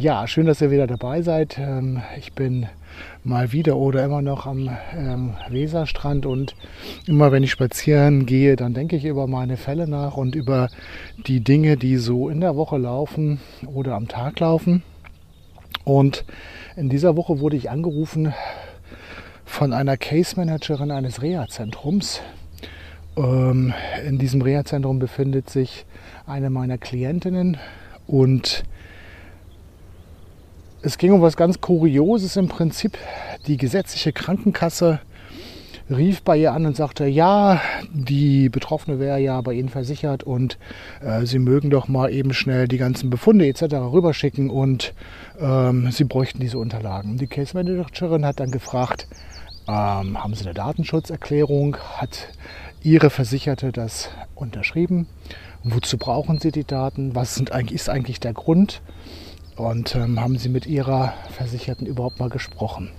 Ja, schön, dass ihr wieder dabei seid. Ähm, ich bin mal wieder oder immer noch am ähm, Weserstrand und immer wenn ich spazieren gehe, dann denke ich über meine Fälle nach und über die Dinge, die so in der Woche laufen oder am Tag laufen. Und in dieser Woche wurde ich angerufen von einer Case Managerin eines Reha-Zentrums. Ähm, in diesem Reha-Zentrum befindet sich eine meiner Klientinnen und es ging um was ganz Kurioses im Prinzip. Die gesetzliche Krankenkasse rief bei ihr an und sagte, ja, die Betroffene wäre ja bei Ihnen versichert und äh, Sie mögen doch mal eben schnell die ganzen Befunde etc. rüberschicken und ähm, Sie bräuchten diese Unterlagen. Die Case Managerin hat dann gefragt, ähm, haben Sie eine Datenschutzerklärung? Hat Ihre Versicherte das unterschrieben? Wozu brauchen Sie die Daten? Was sind eigentlich, ist eigentlich der Grund? Und ähm, haben sie mit ihrer Versicherten überhaupt mal gesprochen.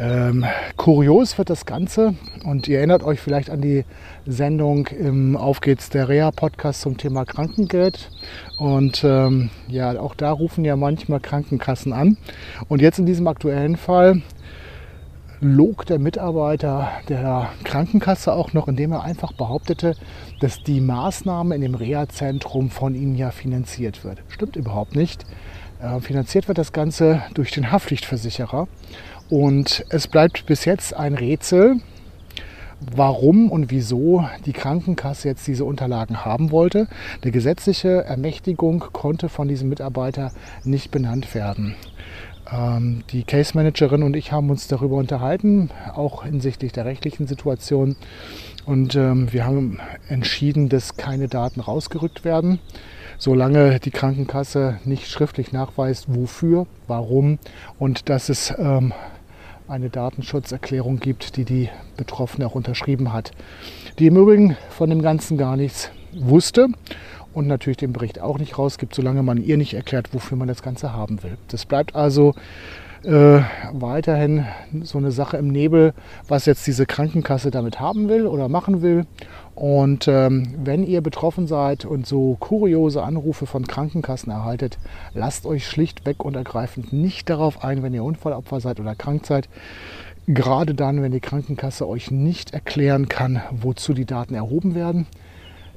Ähm, kurios wird das Ganze. Und ihr erinnert euch vielleicht an die Sendung im Auf geht's der Reha Podcast zum Thema Krankengeld. Und ähm, ja, auch da rufen ja manchmal Krankenkassen an. Und jetzt in diesem aktuellen Fall log der Mitarbeiter der Krankenkasse auch noch, indem er einfach behauptete, dass die Maßnahme in dem Reha-Zentrum von ihnen ja finanziert wird. Stimmt überhaupt nicht. Äh, finanziert wird das Ganze durch den Haftpflichtversicherer. Und es bleibt bis jetzt ein Rätsel, warum und wieso die Krankenkasse jetzt diese Unterlagen haben wollte. Eine gesetzliche Ermächtigung konnte von diesem Mitarbeiter nicht benannt werden. Ähm, die Case Managerin und ich haben uns darüber unterhalten, auch hinsichtlich der rechtlichen Situation. Und ähm, wir haben entschieden, dass keine Daten rausgerückt werden solange die Krankenkasse nicht schriftlich nachweist, wofür, warum und dass es ähm, eine Datenschutzerklärung gibt, die die Betroffene auch unterschrieben hat, die im Übrigen von dem Ganzen gar nichts wusste und natürlich den Bericht auch nicht rausgibt, solange man ihr nicht erklärt, wofür man das Ganze haben will. Das bleibt also äh, weiterhin so eine Sache im Nebel, was jetzt diese Krankenkasse damit haben will oder machen will. Und ähm, wenn ihr betroffen seid und so kuriose Anrufe von Krankenkassen erhaltet, lasst euch schlichtweg und ergreifend nicht darauf ein, wenn ihr Unfallopfer seid oder krank seid. Gerade dann, wenn die Krankenkasse euch nicht erklären kann, wozu die Daten erhoben werden.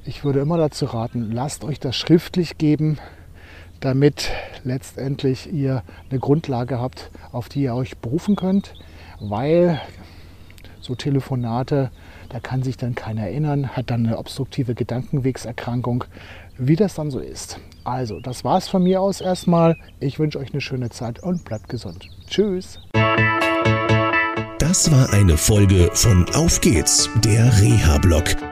Ich würde immer dazu raten, lasst euch das schriftlich geben, damit letztendlich ihr eine Grundlage habt, auf die ihr euch berufen könnt, weil so Telefonate da kann sich dann keiner erinnern, hat dann eine obstruktive Gedankenwegserkrankung, wie das dann so ist. Also, das war's von mir aus erstmal. Ich wünsche euch eine schöne Zeit und bleibt gesund. Tschüss. Das war eine Folge von Auf geht's, der Reha-Blog.